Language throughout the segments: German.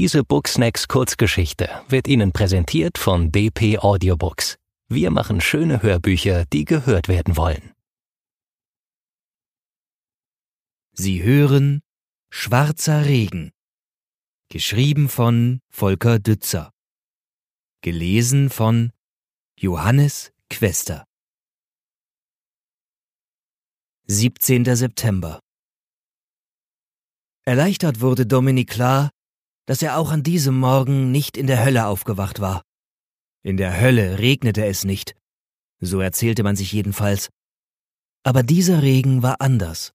Diese Booksnacks Kurzgeschichte wird Ihnen präsentiert von DP Audiobooks. Wir machen schöne Hörbücher, die gehört werden wollen. Sie hören Schwarzer Regen. Geschrieben von Volker Dützer. Gelesen von Johannes Quester. 17. September. Erleichtert wurde Dominik klar, dass er auch an diesem Morgen nicht in der Hölle aufgewacht war. In der Hölle regnete es nicht, so erzählte man sich jedenfalls. Aber dieser Regen war anders.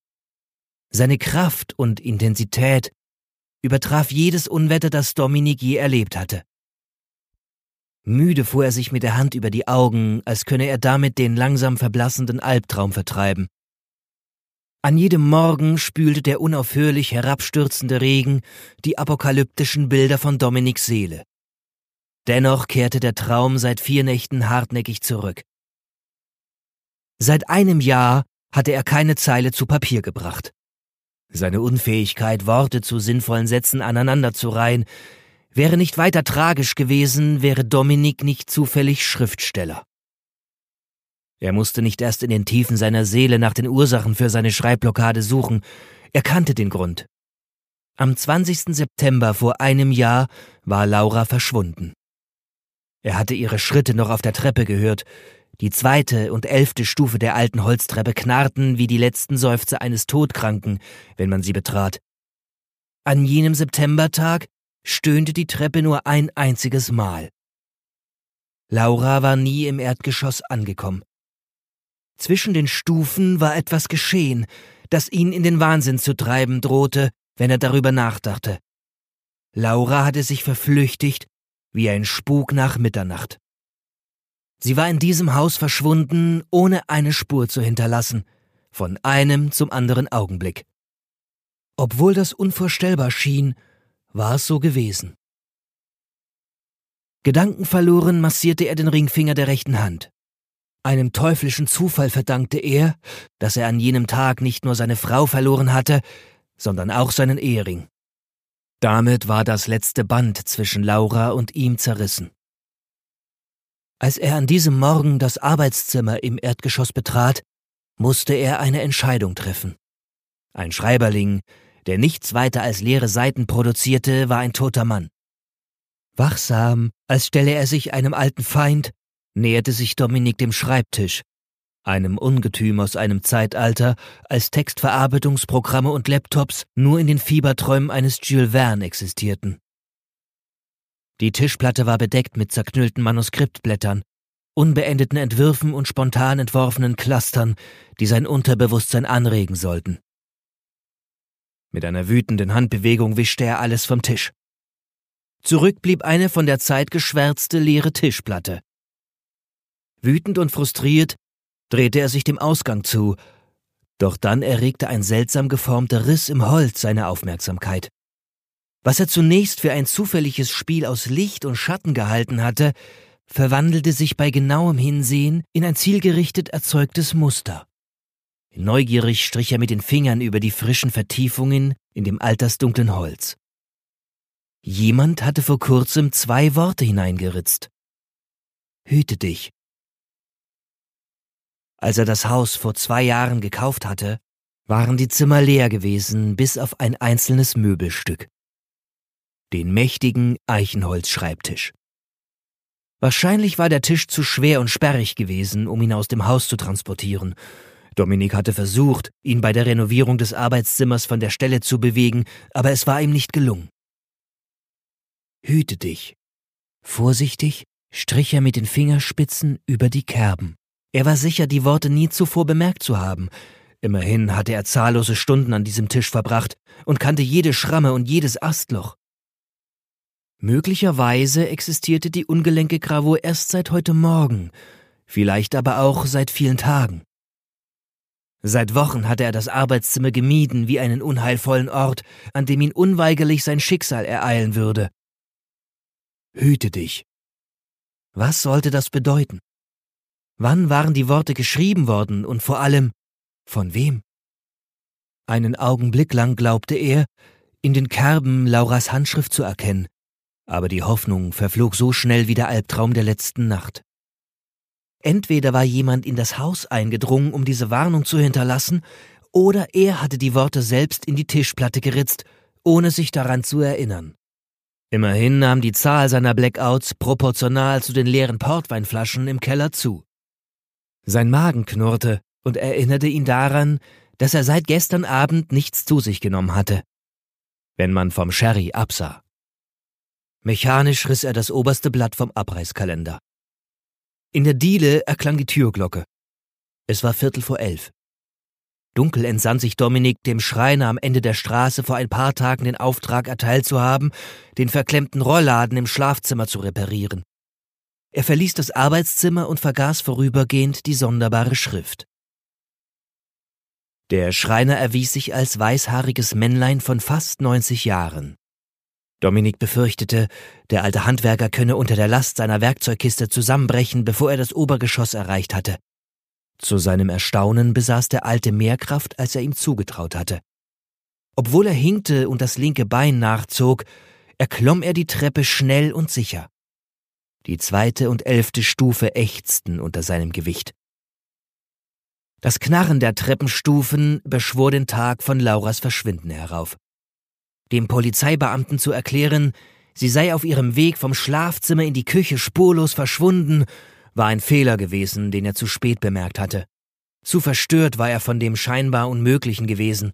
Seine Kraft und Intensität übertraf jedes Unwetter, das Dominik je erlebt hatte. Müde fuhr er sich mit der Hand über die Augen, als könne er damit den langsam verblassenden Albtraum vertreiben. An jedem Morgen spülte der unaufhörlich herabstürzende Regen die apokalyptischen Bilder von Dominiks Seele. Dennoch kehrte der Traum seit vier Nächten hartnäckig zurück. Seit einem Jahr hatte er keine Zeile zu Papier gebracht. Seine Unfähigkeit, Worte zu sinnvollen Sätzen aneinanderzureihen, wäre nicht weiter tragisch gewesen, wäre Dominik nicht zufällig Schriftsteller. Er musste nicht erst in den Tiefen seiner Seele nach den Ursachen für seine Schreibblockade suchen, er kannte den Grund. Am 20. September vor einem Jahr war Laura verschwunden. Er hatte ihre Schritte noch auf der Treppe gehört, die zweite und elfte Stufe der alten Holztreppe knarrten wie die letzten Seufzer eines Todkranken, wenn man sie betrat. An jenem Septembertag stöhnte die Treppe nur ein einziges Mal. Laura war nie im Erdgeschoss angekommen. Zwischen den Stufen war etwas geschehen, das ihn in den Wahnsinn zu treiben drohte, wenn er darüber nachdachte. Laura hatte sich verflüchtigt wie ein Spuk nach Mitternacht. Sie war in diesem Haus verschwunden, ohne eine Spur zu hinterlassen, von einem zum anderen Augenblick. Obwohl das unvorstellbar schien, war es so gewesen. Gedankenverloren massierte er den Ringfinger der rechten Hand. Einem teuflischen Zufall verdankte er, dass er an jenem Tag nicht nur seine Frau verloren hatte, sondern auch seinen Ehering. Damit war das letzte Band zwischen Laura und ihm zerrissen. Als er an diesem Morgen das Arbeitszimmer im Erdgeschoss betrat, musste er eine Entscheidung treffen. Ein Schreiberling, der nichts weiter als leere Seiten produzierte, war ein toter Mann. Wachsam, als stelle er sich einem alten Feind, näherte sich Dominik dem Schreibtisch, einem Ungetüm aus einem Zeitalter, als Textverarbeitungsprogramme und Laptops nur in den Fieberträumen eines Jules Verne existierten. Die Tischplatte war bedeckt mit zerknüllten Manuskriptblättern, unbeendeten Entwürfen und spontan entworfenen Clustern, die sein Unterbewusstsein anregen sollten. Mit einer wütenden Handbewegung wischte er alles vom Tisch. Zurück blieb eine von der Zeit geschwärzte leere Tischplatte. Wütend und frustriert drehte er sich dem Ausgang zu, doch dann erregte ein seltsam geformter Riss im Holz seine Aufmerksamkeit. Was er zunächst für ein zufälliges Spiel aus Licht und Schatten gehalten hatte, verwandelte sich bei genauem Hinsehen in ein zielgerichtet erzeugtes Muster. Neugierig strich er mit den Fingern über die frischen Vertiefungen in dem altersdunklen Holz. Jemand hatte vor kurzem zwei Worte hineingeritzt. Hüte dich, als er das Haus vor zwei Jahren gekauft hatte, waren die Zimmer leer gewesen, bis auf ein einzelnes Möbelstück. Den mächtigen Eichenholzschreibtisch. Wahrscheinlich war der Tisch zu schwer und sperrig gewesen, um ihn aus dem Haus zu transportieren. Dominik hatte versucht, ihn bei der Renovierung des Arbeitszimmers von der Stelle zu bewegen, aber es war ihm nicht gelungen. Hüte dich. Vorsichtig strich er mit den Fingerspitzen über die Kerben. Er war sicher, die Worte nie zuvor bemerkt zu haben. Immerhin hatte er zahllose Stunden an diesem Tisch verbracht und kannte jede Schramme und jedes Astloch. Möglicherweise existierte die ungelenke Gravur erst seit heute Morgen, vielleicht aber auch seit vielen Tagen. Seit Wochen hatte er das Arbeitszimmer gemieden wie einen unheilvollen Ort, an dem ihn unweigerlich sein Schicksal ereilen würde. Hüte dich. Was sollte das bedeuten? Wann waren die Worte geschrieben worden und vor allem von wem? Einen Augenblick lang glaubte er, in den Kerben Lauras Handschrift zu erkennen, Aber die Hoffnung verflog so schnell wie der Albtraum der letzten Nacht. Entweder war jemand in das Haus eingedrungen, um diese Warnung zu hinterlassen, oder er hatte die Worte selbst in die Tischplatte geritzt, ohne sich daran zu erinnern. Immerhin nahm die Zahl seiner Blackouts proportional zu den leeren Portweinflaschen im Keller zu. Sein Magen knurrte und erinnerte ihn daran, dass er seit gestern Abend nichts zu sich genommen hatte, wenn man vom Sherry absah. Mechanisch riss er das oberste Blatt vom Abreißkalender. In der Diele erklang die Türglocke. Es war Viertel vor elf. Dunkel entsann sich Dominik, dem Schreiner am Ende der Straße vor ein paar Tagen den Auftrag erteilt zu haben, den verklemmten Rollladen im Schlafzimmer zu reparieren. Er verließ das Arbeitszimmer und vergaß vorübergehend die sonderbare Schrift. Der Schreiner erwies sich als weißhaariges Männlein von fast 90 Jahren. Dominik befürchtete, der alte Handwerker könne unter der Last seiner Werkzeugkiste zusammenbrechen, bevor er das Obergeschoss erreicht hatte. Zu seinem Erstaunen besaß der Alte mehr Kraft, als er ihm zugetraut hatte. Obwohl er hinkte und das linke Bein nachzog, erklomm er die Treppe schnell und sicher. Die zweite und elfte Stufe ächzten unter seinem Gewicht. Das Knarren der Treppenstufen beschwor den Tag von Lauras Verschwinden herauf. Dem Polizeibeamten zu erklären, sie sei auf ihrem Weg vom Schlafzimmer in die Küche spurlos verschwunden, war ein Fehler gewesen, den er zu spät bemerkt hatte. Zu verstört war er von dem scheinbar Unmöglichen gewesen.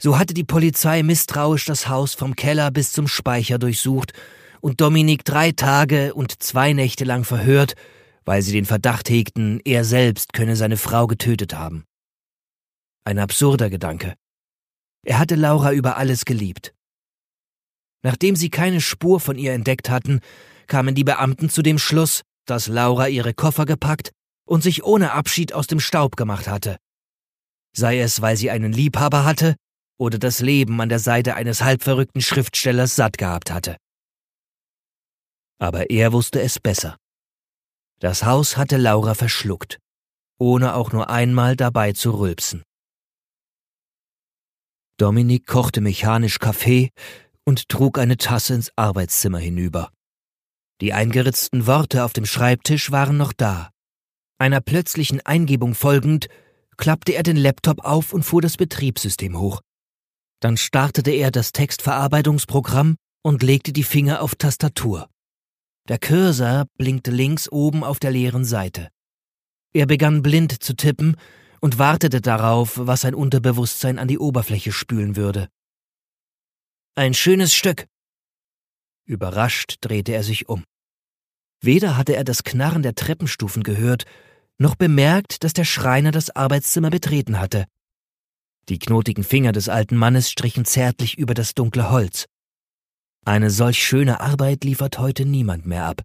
So hatte die Polizei misstrauisch das Haus vom Keller bis zum Speicher durchsucht und Dominik drei Tage und zwei Nächte lang verhört, weil sie den Verdacht hegten, er selbst könne seine Frau getötet haben. Ein absurder Gedanke. Er hatte Laura über alles geliebt. Nachdem sie keine Spur von ihr entdeckt hatten, kamen die Beamten zu dem Schluss, dass Laura ihre Koffer gepackt und sich ohne Abschied aus dem Staub gemacht hatte. Sei es, weil sie einen Liebhaber hatte oder das Leben an der Seite eines halbverrückten Schriftstellers satt gehabt hatte. Aber er wusste es besser. Das Haus hatte Laura verschluckt, ohne auch nur einmal dabei zu rülpsen. Dominik kochte mechanisch Kaffee und trug eine Tasse ins Arbeitszimmer hinüber. Die eingeritzten Worte auf dem Schreibtisch waren noch da. Einer plötzlichen Eingebung folgend, klappte er den Laptop auf und fuhr das Betriebssystem hoch. Dann startete er das Textverarbeitungsprogramm und legte die Finger auf Tastatur. Der Cursor blinkte links oben auf der leeren Seite. Er begann blind zu tippen und wartete darauf, was sein Unterbewusstsein an die Oberfläche spülen würde. Ein schönes Stück. Überrascht drehte er sich um. Weder hatte er das Knarren der Treppenstufen gehört, noch bemerkt, dass der Schreiner das Arbeitszimmer betreten hatte. Die knotigen Finger des alten Mannes strichen zärtlich über das dunkle Holz. Eine solch schöne Arbeit liefert heute niemand mehr ab.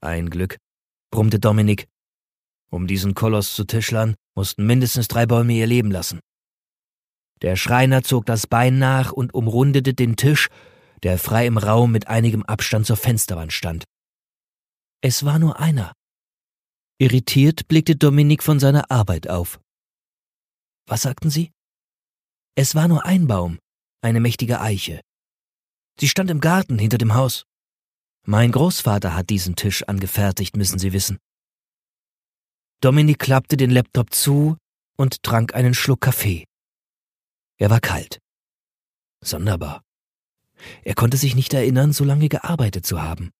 Ein Glück, brummte Dominik. Um diesen Koloss zu tischlern, mussten mindestens drei Bäume ihr Leben lassen. Der Schreiner zog das Bein nach und umrundete den Tisch, der frei im Raum mit einigem Abstand zur Fensterwand stand. Es war nur einer. Irritiert blickte Dominik von seiner Arbeit auf. Was sagten Sie? Es war nur ein Baum, eine mächtige Eiche. Sie stand im Garten hinter dem Haus. Mein Großvater hat diesen Tisch angefertigt, müssen Sie wissen. Dominik klappte den Laptop zu und trank einen Schluck Kaffee. Er war kalt. Sonderbar. Er konnte sich nicht erinnern, so lange gearbeitet zu haben.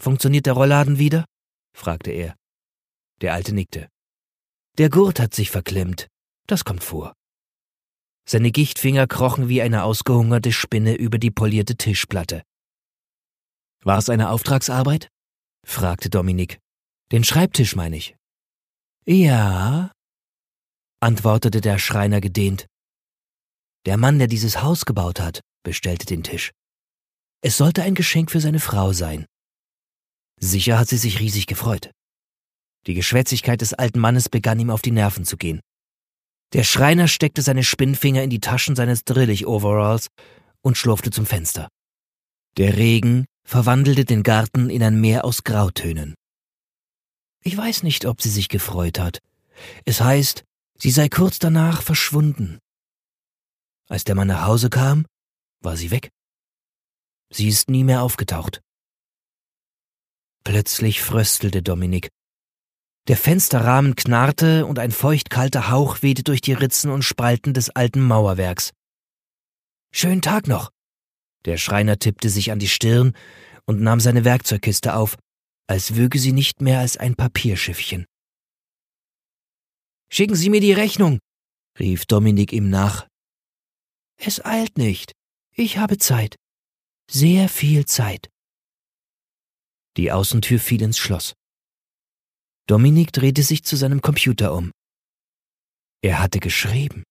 Funktioniert der Rollladen wieder? fragte er. Der Alte nickte. Der Gurt hat sich verklemmt. Das kommt vor. Seine Gichtfinger krochen wie eine ausgehungerte Spinne über die polierte Tischplatte. War es eine Auftragsarbeit? fragte Dominik. Den Schreibtisch meine ich. Ja, antwortete der Schreiner gedehnt. Der Mann, der dieses Haus gebaut hat, bestellte den Tisch. Es sollte ein Geschenk für seine Frau sein. Sicher hat sie sich riesig gefreut. Die Geschwätzigkeit des alten Mannes begann ihm auf die Nerven zu gehen. Der Schreiner steckte seine Spinnfinger in die Taschen seines Drillich-Overalls und schlurfte zum Fenster. Der Regen verwandelte den Garten in ein Meer aus Grautönen. Ich weiß nicht, ob sie sich gefreut hat. Es heißt, sie sei kurz danach verschwunden. Als der Mann nach Hause kam, war sie weg. Sie ist nie mehr aufgetaucht. Plötzlich fröstelte Dominik. Der Fensterrahmen knarrte und ein feuchtkalter Hauch wehte durch die Ritzen und Spalten des alten Mauerwerks. Schönen Tag noch. Der Schreiner tippte sich an die Stirn und nahm seine Werkzeugkiste auf, als wöge sie nicht mehr als ein Papierschiffchen. Schicken Sie mir die Rechnung, rief Dominik ihm nach. Es eilt nicht. Ich habe Zeit. Sehr viel Zeit. Die Außentür fiel ins Schloss. Dominik drehte sich zu seinem Computer um. Er hatte geschrieben.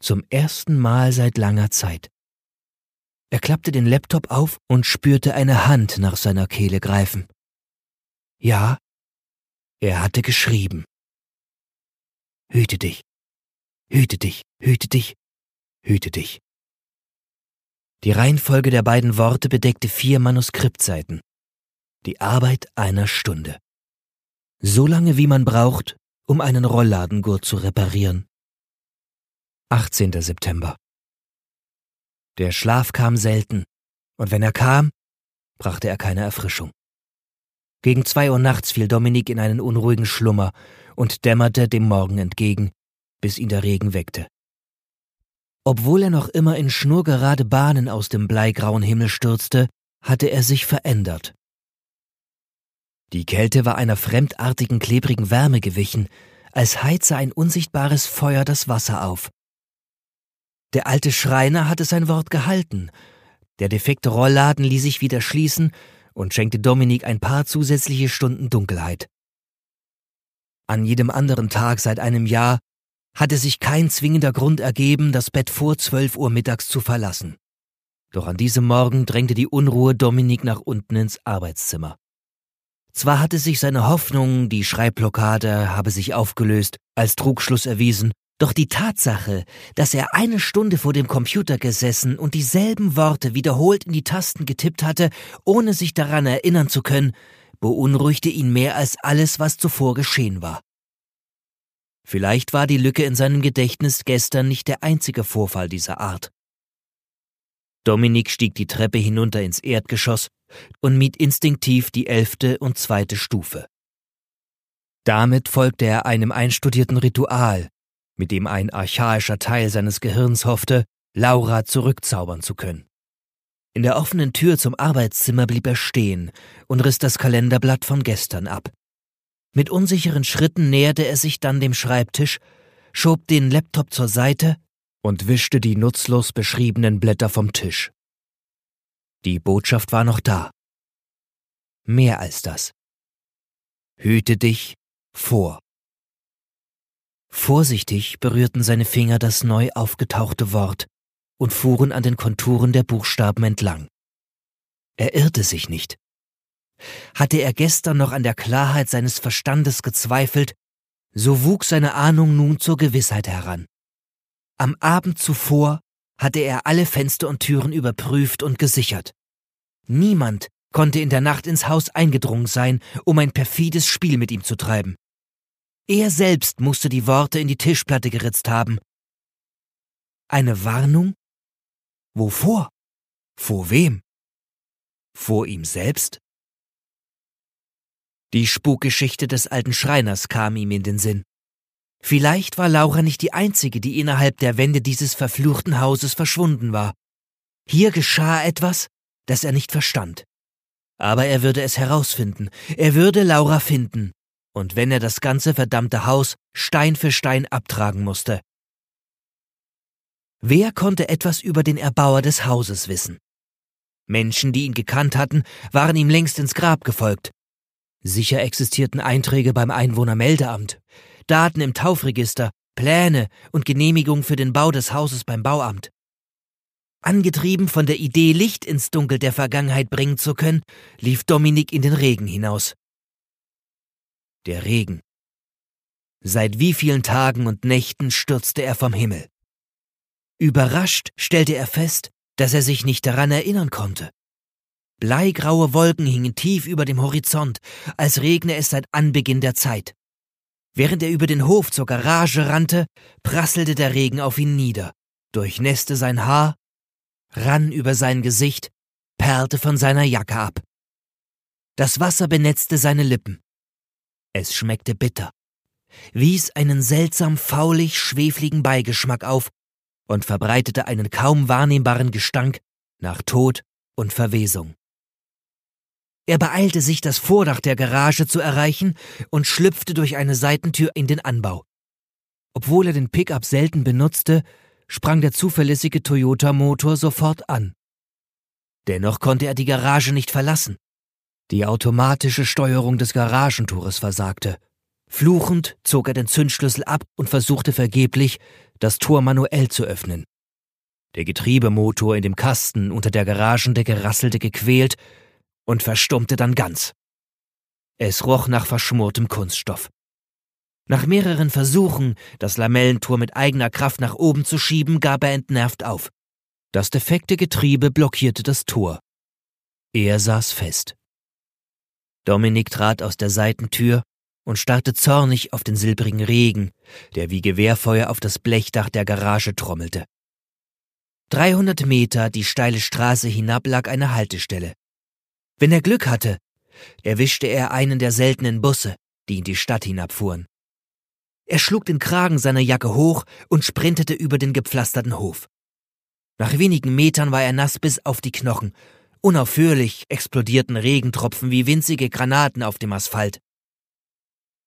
Zum ersten Mal seit langer Zeit. Er klappte den Laptop auf und spürte eine Hand nach seiner Kehle greifen. Ja, er hatte geschrieben. Hüte dich, hüte dich, hüte dich, hüte dich. Die Reihenfolge der beiden Worte bedeckte vier Manuskriptseiten. Die Arbeit einer Stunde. So lange wie man braucht, um einen Rollladengurt zu reparieren. 18. September. Der Schlaf kam selten, und wenn er kam, brachte er keine Erfrischung. Gegen zwei Uhr nachts fiel Dominik in einen unruhigen Schlummer und dämmerte dem Morgen entgegen, bis ihn der Regen weckte. Obwohl er noch immer in schnurgerade Bahnen aus dem bleigrauen Himmel stürzte, hatte er sich verändert. Die Kälte war einer fremdartigen klebrigen Wärme gewichen, als heize ein unsichtbares Feuer das Wasser auf. Der alte Schreiner hatte sein Wort gehalten. Der defekte Rollladen ließ sich wieder schließen und schenkte Dominik ein paar zusätzliche Stunden Dunkelheit. An jedem anderen Tag seit einem Jahr hatte sich kein zwingender Grund ergeben, das Bett vor zwölf Uhr mittags zu verlassen. Doch an diesem Morgen drängte die Unruhe Dominik nach unten ins Arbeitszimmer. Zwar hatte sich seine Hoffnung, die Schreibblockade habe sich aufgelöst, als Trugschluss erwiesen, doch die Tatsache, dass er eine Stunde vor dem Computer gesessen und dieselben Worte wiederholt in die Tasten getippt hatte, ohne sich daran erinnern zu können, beunruhigte ihn mehr als alles, was zuvor geschehen war. Vielleicht war die Lücke in seinem Gedächtnis gestern nicht der einzige Vorfall dieser Art. Dominik stieg die Treppe hinunter ins Erdgeschoss und mied instinktiv die elfte und zweite Stufe. Damit folgte er einem einstudierten Ritual, mit dem ein archaischer Teil seines Gehirns hoffte, Laura zurückzaubern zu können. In der offenen Tür zum Arbeitszimmer blieb er stehen und riss das Kalenderblatt von gestern ab. Mit unsicheren Schritten näherte er sich dann dem Schreibtisch, schob den Laptop zur Seite und wischte die nutzlos beschriebenen Blätter vom Tisch. Die Botschaft war noch da. Mehr als das. Hüte dich vor. Vorsichtig berührten seine Finger das neu aufgetauchte Wort und fuhren an den Konturen der Buchstaben entlang. Er irrte sich nicht. Hatte er gestern noch an der Klarheit seines Verstandes gezweifelt, so wuchs seine Ahnung nun zur Gewissheit heran. Am Abend zuvor hatte er alle Fenster und Türen überprüft und gesichert. Niemand konnte in der Nacht ins Haus eingedrungen sein, um ein perfides Spiel mit ihm zu treiben. Er selbst musste die Worte in die Tischplatte geritzt haben. Eine Warnung? Wovor? Vor wem? Vor ihm selbst? Die Spukgeschichte des alten Schreiners kam ihm in den Sinn. Vielleicht war Laura nicht die einzige, die innerhalb der Wände dieses verfluchten Hauses verschwunden war. Hier geschah etwas, das er nicht verstand. Aber er würde es herausfinden, er würde Laura finden, und wenn er das ganze verdammte Haus Stein für Stein abtragen musste. Wer konnte etwas über den Erbauer des Hauses wissen? Menschen, die ihn gekannt hatten, waren ihm längst ins Grab gefolgt. Sicher existierten Einträge beim Einwohnermeldeamt, Daten im Taufregister, Pläne und Genehmigungen für den Bau des Hauses beim Bauamt. Angetrieben von der Idee, Licht ins Dunkel der Vergangenheit bringen zu können, lief Dominik in den Regen hinaus der Regen. Seit wie vielen Tagen und Nächten stürzte er vom Himmel. Überrascht stellte er fest, dass er sich nicht daran erinnern konnte. Bleigraue Wolken hingen tief über dem Horizont, als regne es seit Anbeginn der Zeit. Während er über den Hof zur Garage rannte, prasselte der Regen auf ihn nieder, durchnässte sein Haar, rann über sein Gesicht, perlte von seiner Jacke ab. Das Wasser benetzte seine Lippen. Es schmeckte bitter, wies einen seltsam faulig schwefligen Beigeschmack auf und verbreitete einen kaum wahrnehmbaren Gestank nach Tod und Verwesung. Er beeilte sich, das Vordach der Garage zu erreichen und schlüpfte durch eine Seitentür in den Anbau. Obwohl er den Pickup selten benutzte, sprang der zuverlässige Toyota-Motor sofort an. Dennoch konnte er die Garage nicht verlassen. Die automatische Steuerung des Garagentores versagte. Fluchend zog er den Zündschlüssel ab und versuchte vergeblich, das Tor manuell zu öffnen. Der Getriebemotor in dem Kasten unter der Garagendecke rasselte gequält und verstummte dann ganz. Es roch nach verschmortem Kunststoff. Nach mehreren Versuchen, das Lamellentor mit eigener Kraft nach oben zu schieben, gab er entnervt auf. Das defekte Getriebe blockierte das Tor. Er saß fest. Dominik trat aus der Seitentür und starrte zornig auf den silbrigen Regen, der wie Gewehrfeuer auf das Blechdach der Garage trommelte. 300 Meter die steile Straße hinab lag eine Haltestelle. Wenn er Glück hatte, erwischte er einen der seltenen Busse, die in die Stadt hinabfuhren. Er schlug den Kragen seiner Jacke hoch und sprintete über den gepflasterten Hof. Nach wenigen Metern war er nass bis auf die Knochen. Unaufhörlich explodierten Regentropfen wie winzige Granaten auf dem Asphalt.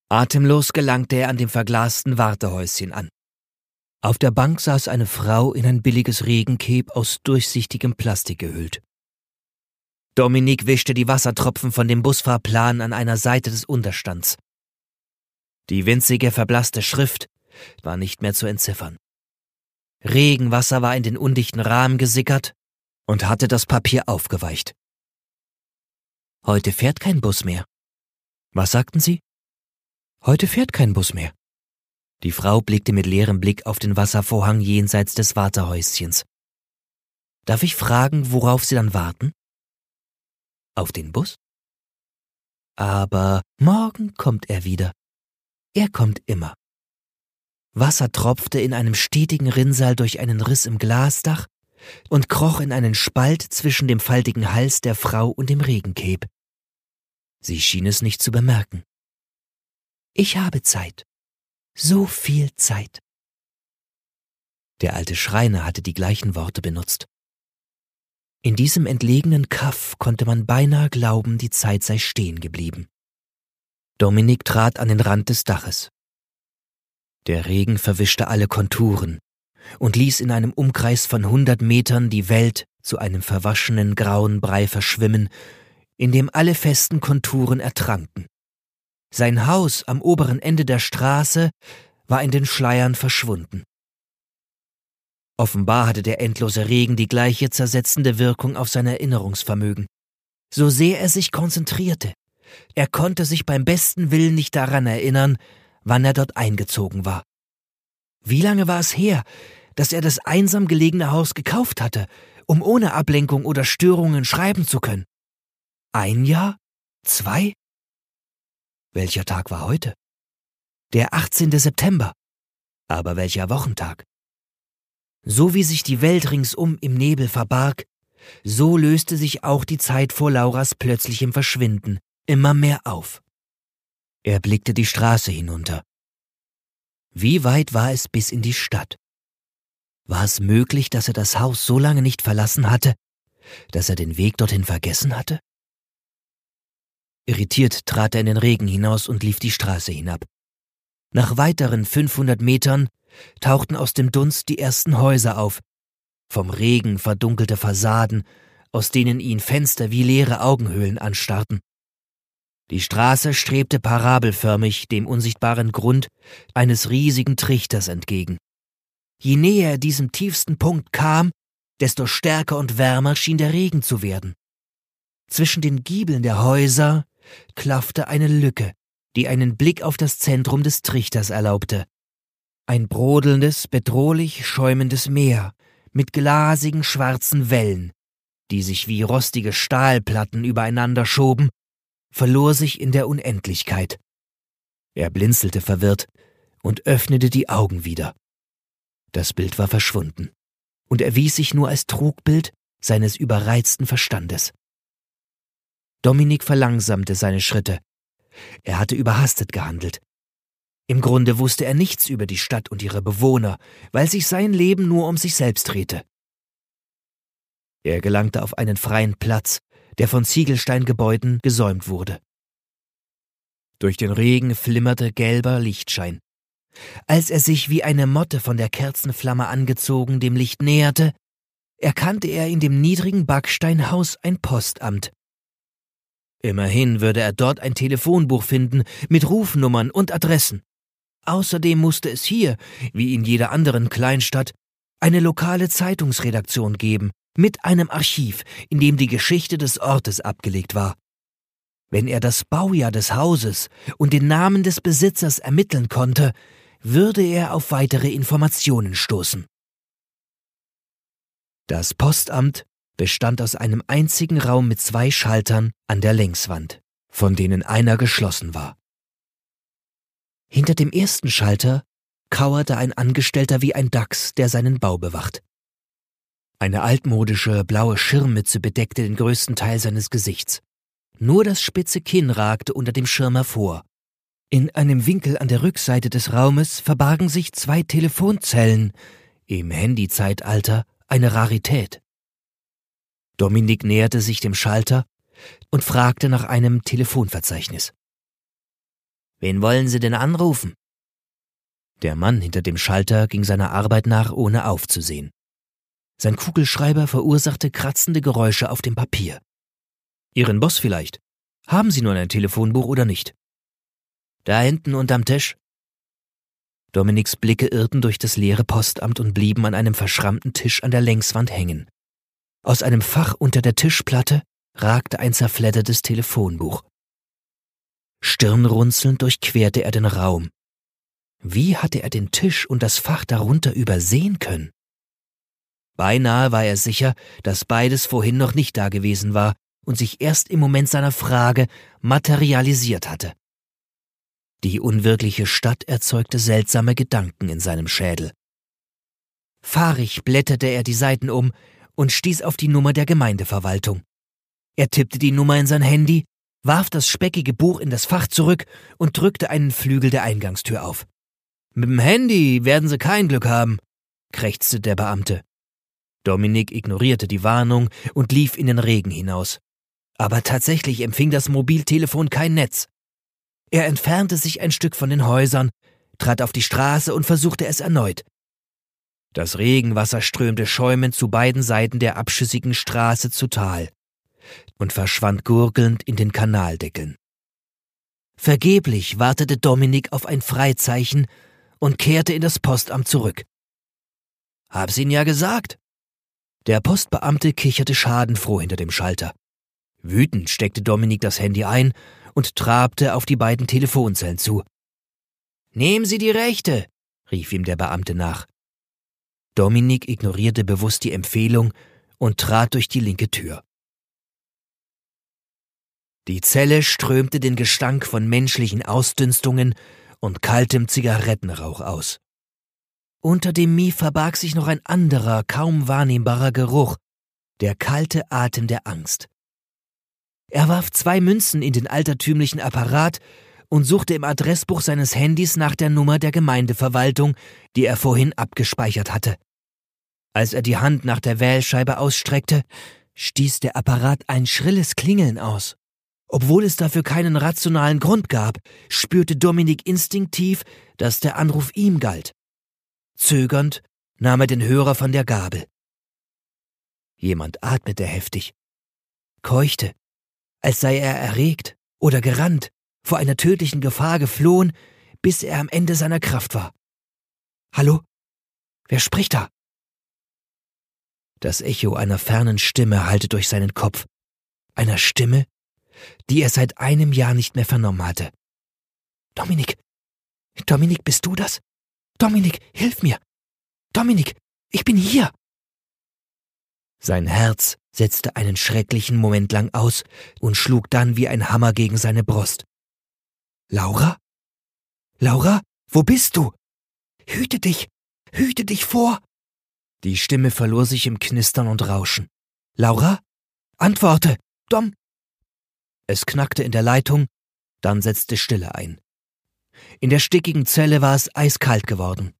Atemlos gelangte er an dem verglasten Wartehäuschen an. Auf der Bank saß eine Frau in ein billiges Regenkeb aus durchsichtigem Plastik gehüllt. Dominik wischte die Wassertropfen von dem Busfahrplan an einer Seite des Unterstands. Die winzige verblasste Schrift war nicht mehr zu entziffern. Regenwasser war in den undichten Rahmen gesickert und hatte das Papier aufgeweicht. Heute fährt kein Bus mehr. Was sagten Sie? Heute fährt kein Bus mehr. Die Frau blickte mit leerem Blick auf den Wasservorhang jenseits des Wartehäuschens. Darf ich fragen, worauf Sie dann warten? Auf den Bus? Aber morgen kommt er wieder. Er kommt immer. Wasser tropfte in einem stetigen Rinnsal durch einen Riss im Glasdach und kroch in einen Spalt zwischen dem faltigen Hals der Frau und dem Regenkeb. Sie schien es nicht zu bemerken. Ich habe Zeit. So viel Zeit. Der alte Schreiner hatte die gleichen Worte benutzt. In diesem entlegenen Kaff konnte man beinahe glauben, die Zeit sei stehen geblieben. Dominik trat an den Rand des Daches. Der Regen verwischte alle Konturen und ließ in einem Umkreis von hundert Metern die Welt zu einem verwaschenen grauen Brei verschwimmen, in dem alle festen Konturen ertranken. Sein Haus am oberen Ende der Straße war in den Schleiern verschwunden. Offenbar hatte der endlose Regen die gleiche zersetzende Wirkung auf sein Erinnerungsvermögen. So sehr er sich konzentrierte, er konnte sich beim besten Willen nicht daran erinnern, wann er dort eingezogen war. Wie lange war es her, dass er das einsam gelegene Haus gekauft hatte, um ohne Ablenkung oder Störungen schreiben zu können? Ein Jahr? Zwei? Welcher Tag war heute? Der 18. September. Aber welcher Wochentag? So wie sich die Welt ringsum im Nebel verbarg, so löste sich auch die Zeit vor Lauras plötzlichem Verschwinden immer mehr auf. Er blickte die Straße hinunter. Wie weit war es bis in die Stadt? War es möglich, dass er das Haus so lange nicht verlassen hatte, dass er den Weg dorthin vergessen hatte? Irritiert trat er in den Regen hinaus und lief die Straße hinab. Nach weiteren 500 Metern tauchten aus dem Dunst die ersten Häuser auf, vom Regen verdunkelte Fassaden, aus denen ihn Fenster wie leere Augenhöhlen anstarrten. Die Straße strebte parabelförmig dem unsichtbaren Grund eines riesigen Trichters entgegen. Je näher er diesem tiefsten Punkt kam, desto stärker und wärmer schien der Regen zu werden. Zwischen den Giebeln der Häuser klaffte eine Lücke, die einen Blick auf das Zentrum des Trichters erlaubte. Ein brodelndes, bedrohlich schäumendes Meer mit glasigen schwarzen Wellen, die sich wie rostige Stahlplatten übereinander schoben, verlor sich in der Unendlichkeit. Er blinzelte verwirrt und öffnete die Augen wieder. Das Bild war verschwunden und erwies sich nur als Trugbild seines überreizten Verstandes. Dominik verlangsamte seine Schritte. Er hatte überhastet gehandelt. Im Grunde wusste er nichts über die Stadt und ihre Bewohner, weil sich sein Leben nur um sich selbst drehte. Er gelangte auf einen freien Platz, der von Ziegelsteingebäuden gesäumt wurde. Durch den Regen flimmerte gelber Lichtschein. Als er sich wie eine Motte von der Kerzenflamme angezogen dem Licht näherte, erkannte er in dem niedrigen Backsteinhaus ein Postamt. Immerhin würde er dort ein Telefonbuch finden mit Rufnummern und Adressen. Außerdem musste es hier, wie in jeder anderen Kleinstadt, eine lokale Zeitungsredaktion geben, mit einem Archiv, in dem die Geschichte des Ortes abgelegt war. Wenn er das Baujahr des Hauses und den Namen des Besitzers ermitteln konnte, würde er auf weitere Informationen stoßen. Das Postamt bestand aus einem einzigen Raum mit zwei Schaltern an der Längswand, von denen einer geschlossen war. Hinter dem ersten Schalter kauerte ein Angestellter wie ein Dachs, der seinen Bau bewacht. Eine altmodische blaue Schirmmütze bedeckte den größten Teil seines Gesichts. Nur das spitze Kinn ragte unter dem Schirm hervor. In einem Winkel an der Rückseite des Raumes verbargen sich zwei Telefonzellen, im Handyzeitalter eine Rarität. Dominik näherte sich dem Schalter und fragte nach einem Telefonverzeichnis. Wen wollen Sie denn anrufen? Der Mann hinter dem Schalter ging seiner Arbeit nach, ohne aufzusehen. Sein Kugelschreiber verursachte kratzende Geräusche auf dem Papier. Ihren Boss vielleicht. Haben Sie nun ein Telefonbuch oder nicht? Da hinten unterm Tisch. Dominiks Blicke irrten durch das leere Postamt und blieben an einem verschrammten Tisch an der Längswand hängen. Aus einem Fach unter der Tischplatte ragte ein zerfleddertes Telefonbuch. Stirnrunzelnd durchquerte er den Raum. Wie hatte er den Tisch und das Fach darunter übersehen können? Beinahe war er sicher, dass beides vorhin noch nicht dagewesen war und sich erst im Moment seiner Frage materialisiert hatte. Die unwirkliche Stadt erzeugte seltsame Gedanken in seinem Schädel. Fahrig blätterte er die Seiten um und stieß auf die Nummer der Gemeindeverwaltung. Er tippte die Nummer in sein Handy, warf das speckige Buch in das Fach zurück und drückte einen Flügel der Eingangstür auf. Mit dem Handy werden Sie kein Glück haben, krächzte der Beamte. Dominik ignorierte die Warnung und lief in den Regen hinaus. Aber tatsächlich empfing das Mobiltelefon kein Netz. Er entfernte sich ein Stück von den Häusern, trat auf die Straße und versuchte es erneut. Das Regenwasser strömte schäumend zu beiden Seiten der abschüssigen Straße zu Tal und verschwand gurgelnd in den Kanaldeckeln. Vergeblich wartete Dominik auf ein Freizeichen und kehrte in das Postamt zurück. Hab's Ihnen ja gesagt, der Postbeamte kicherte schadenfroh hinter dem Schalter. Wütend steckte Dominik das Handy ein und trabte auf die beiden Telefonzellen zu. Nehmen Sie die rechte, rief ihm der Beamte nach. Dominik ignorierte bewusst die Empfehlung und trat durch die linke Tür. Die Zelle strömte den Gestank von menschlichen Ausdünstungen und kaltem Zigarettenrauch aus. Unter dem Mie verbarg sich noch ein anderer, kaum wahrnehmbarer Geruch, der kalte Atem der Angst. Er warf zwei Münzen in den altertümlichen Apparat und suchte im Adressbuch seines Handys nach der Nummer der Gemeindeverwaltung, die er vorhin abgespeichert hatte. Als er die Hand nach der Wählscheibe ausstreckte, stieß der Apparat ein schrilles Klingeln aus. Obwohl es dafür keinen rationalen Grund gab, spürte Dominik instinktiv, dass der Anruf ihm galt. Zögernd nahm er den Hörer von der Gabel. Jemand atmete heftig, keuchte, als sei er erregt oder gerannt, vor einer tödlichen Gefahr geflohen, bis er am Ende seiner Kraft war. Hallo? Wer spricht da? Das Echo einer fernen Stimme hallte durch seinen Kopf, einer Stimme, die er seit einem Jahr nicht mehr vernommen hatte. Dominik, Dominik, bist du das? Dominik, hilf mir! Dominik, ich bin hier! Sein Herz setzte einen schrecklichen Moment lang aus und schlug dann wie ein Hammer gegen seine Brust. Laura? Laura, wo bist du? Hüte dich, hüte dich vor! Die Stimme verlor sich im Knistern und Rauschen. Laura? Antworte! Dom! Es knackte in der Leitung, dann setzte Stille ein. In der stickigen Zelle war es eiskalt geworden.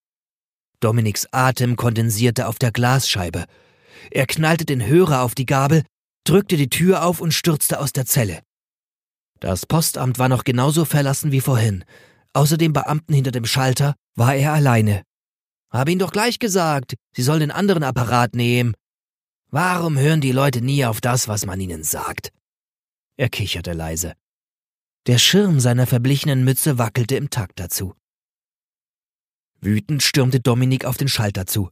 Dominiks Atem kondensierte auf der Glasscheibe. Er knallte den Hörer auf die Gabel, drückte die Tür auf und stürzte aus der Zelle. Das Postamt war noch genauso verlassen wie vorhin. Außer dem Beamten hinter dem Schalter war er alleine. Hab ihn doch gleich gesagt, sie soll den anderen Apparat nehmen. Warum hören die Leute nie auf das, was man ihnen sagt? Er kicherte leise. Der Schirm seiner verblichenen Mütze wackelte im Takt dazu. Wütend stürmte Dominik auf den Schalter zu.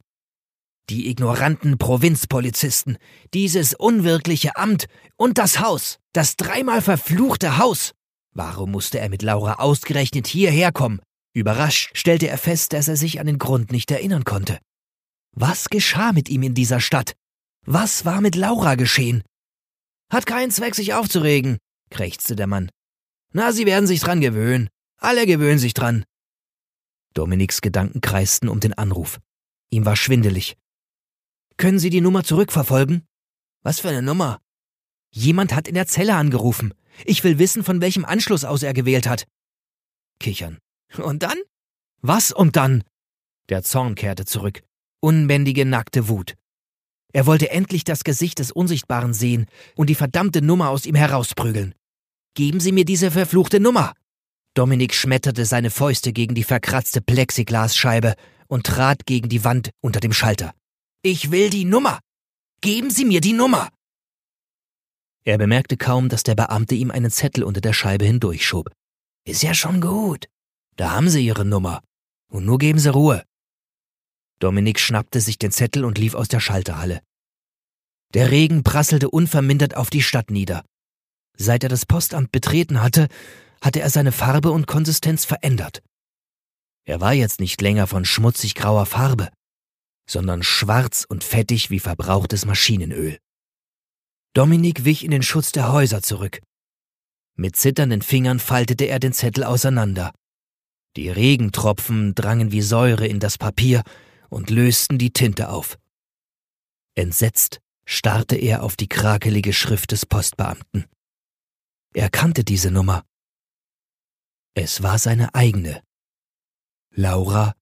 Die ignoranten Provinzpolizisten, dieses unwirkliche Amt und das Haus, das dreimal verfluchte Haus. Warum musste er mit Laura ausgerechnet hierher kommen? Überrascht stellte er fest, dass er sich an den Grund nicht erinnern konnte. Was geschah mit ihm in dieser Stadt? Was war mit Laura geschehen? Hat keinen Zweck, sich aufzuregen, krächzte der Mann. Na, Sie werden sich dran gewöhnen. Alle gewöhnen sich dran. Dominiks Gedanken kreisten um den Anruf. Ihm war schwindelig. Können Sie die Nummer zurückverfolgen? Was für eine Nummer? Jemand hat in der Zelle angerufen. Ich will wissen, von welchem Anschluss aus er gewählt hat. Kichern. Und dann? Was und dann? Der Zorn kehrte zurück. Unbändige, nackte Wut. Er wollte endlich das Gesicht des Unsichtbaren sehen und die verdammte Nummer aus ihm herausprügeln. Geben Sie mir diese verfluchte Nummer! Dominik schmetterte seine Fäuste gegen die verkratzte Plexiglasscheibe und trat gegen die Wand unter dem Schalter. Ich will die Nummer! Geben Sie mir die Nummer! Er bemerkte kaum, dass der Beamte ihm einen Zettel unter der Scheibe hindurchschob. Ist ja schon gut. Da haben Sie Ihre Nummer. Und nur geben Sie Ruhe. Dominik schnappte sich den Zettel und lief aus der Schalterhalle. Der Regen prasselte unvermindert auf die Stadt nieder. Seit er das Postamt betreten hatte, hatte er seine Farbe und Konsistenz verändert. Er war jetzt nicht länger von schmutzig grauer Farbe, sondern schwarz und fettig wie verbrauchtes Maschinenöl. Dominik wich in den Schutz der Häuser zurück. Mit zitternden Fingern faltete er den Zettel auseinander. Die Regentropfen drangen wie Säure in das Papier und lösten die Tinte auf. Entsetzt starrte er auf die krakelige Schrift des Postbeamten. Er kannte diese Nummer. Es war seine eigene. Laura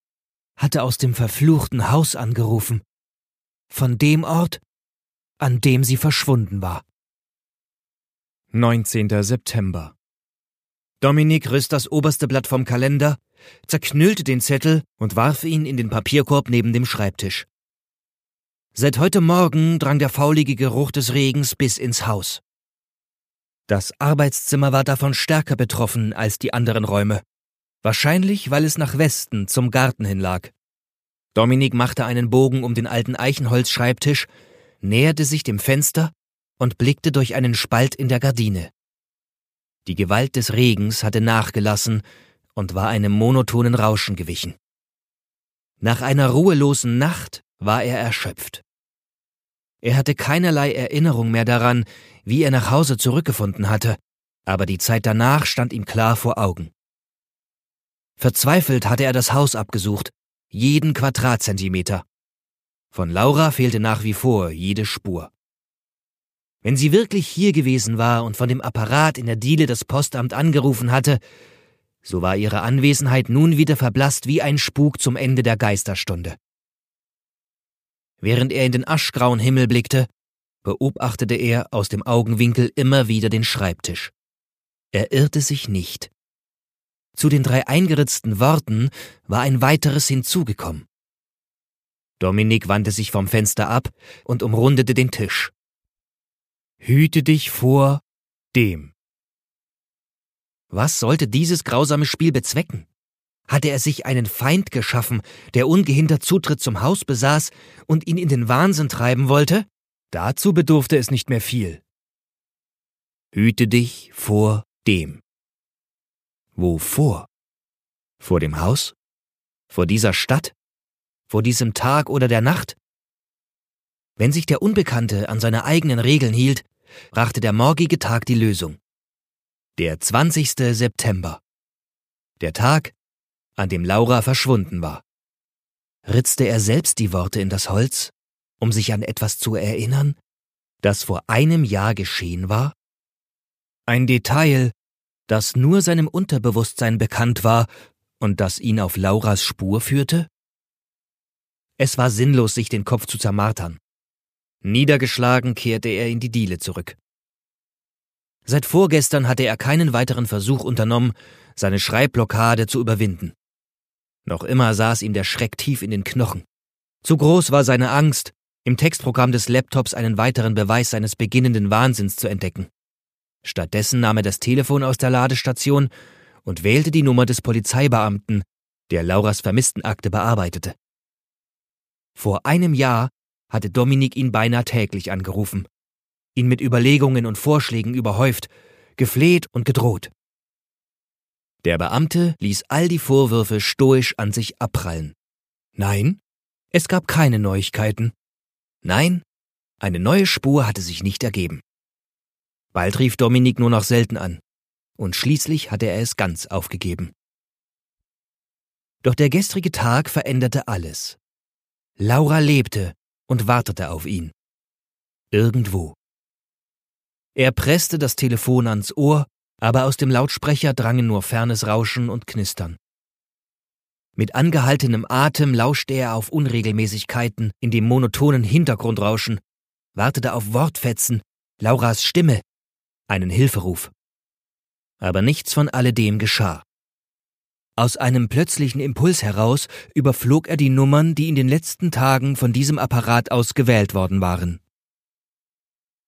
hatte aus dem verfluchten Haus angerufen. Von dem Ort, an dem sie verschwunden war. 19. September. Dominik riss das oberste Blatt vom Kalender zerknüllte den Zettel und warf ihn in den Papierkorb neben dem Schreibtisch. Seit heute Morgen drang der faulige Geruch des Regens bis ins Haus. Das Arbeitszimmer war davon stärker betroffen als die anderen Räume. Wahrscheinlich, weil es nach Westen zum Garten hin lag. Dominik machte einen Bogen um den alten Eichenholzschreibtisch, näherte sich dem Fenster und blickte durch einen Spalt in der Gardine. Die Gewalt des Regens hatte nachgelassen und war einem monotonen Rauschen gewichen. Nach einer ruhelosen Nacht war er erschöpft. Er hatte keinerlei Erinnerung mehr daran, wie er nach Hause zurückgefunden hatte, aber die Zeit danach stand ihm klar vor Augen. Verzweifelt hatte er das Haus abgesucht, jeden Quadratzentimeter. Von Laura fehlte nach wie vor jede Spur. Wenn sie wirklich hier gewesen war und von dem Apparat in der Diele das Postamt angerufen hatte, so war ihre Anwesenheit nun wieder verblasst wie ein Spuk zum Ende der Geisterstunde. Während er in den aschgrauen Himmel blickte, beobachtete er aus dem Augenwinkel immer wieder den Schreibtisch. Er irrte sich nicht. Zu den drei eingeritzten Worten war ein weiteres hinzugekommen. Dominik wandte sich vom Fenster ab und umrundete den Tisch. Hüte dich vor dem. Was sollte dieses grausame Spiel bezwecken? Hatte er sich einen Feind geschaffen, der ungehindert Zutritt zum Haus besaß und ihn in den Wahnsinn treiben wollte? Dazu bedurfte es nicht mehr viel. Hüte dich vor dem. Wovor? Vor dem Haus? Vor dieser Stadt? Vor diesem Tag oder der Nacht? Wenn sich der Unbekannte an seine eigenen Regeln hielt, brachte der morgige Tag die Lösung. Der 20. September. Der Tag, an dem Laura verschwunden war. Ritzte er selbst die Worte in das Holz, um sich an etwas zu erinnern? das vor einem Jahr geschehen war? Ein Detail, das nur seinem Unterbewusstsein bekannt war und das ihn auf Lauras Spur führte? Es war sinnlos, sich den Kopf zu zermartern. Niedergeschlagen kehrte er in die Diele zurück. Seit vorgestern hatte er keinen weiteren Versuch unternommen, seine Schreibblockade zu überwinden. Noch immer saß ihm der Schreck tief in den Knochen. Zu groß war seine Angst, im Textprogramm des Laptops einen weiteren Beweis seines beginnenden Wahnsinns zu entdecken. Stattdessen nahm er das Telefon aus der Ladestation und wählte die Nummer des Polizeibeamten, der Lauras Vermisstenakte bearbeitete. Vor einem Jahr hatte Dominik ihn beinahe täglich angerufen, ihn mit Überlegungen und Vorschlägen überhäuft, gefleht und gedroht. Der Beamte ließ all die Vorwürfe stoisch an sich abprallen. Nein, es gab keine Neuigkeiten. Nein, eine neue Spur hatte sich nicht ergeben. Bald rief Dominik nur noch selten an, und schließlich hatte er es ganz aufgegeben. Doch der gestrige Tag veränderte alles. Laura lebte und wartete auf ihn. Irgendwo. Er presste das Telefon ans Ohr, aber aus dem Lautsprecher drangen nur fernes Rauschen und Knistern. Mit angehaltenem Atem lauschte er auf Unregelmäßigkeiten in dem monotonen Hintergrundrauschen, wartete auf Wortfetzen, Lauras Stimme, einen Hilferuf. Aber nichts von alledem geschah. Aus einem plötzlichen Impuls heraus überflog er die Nummern, die in den letzten Tagen von diesem Apparat aus gewählt worden waren.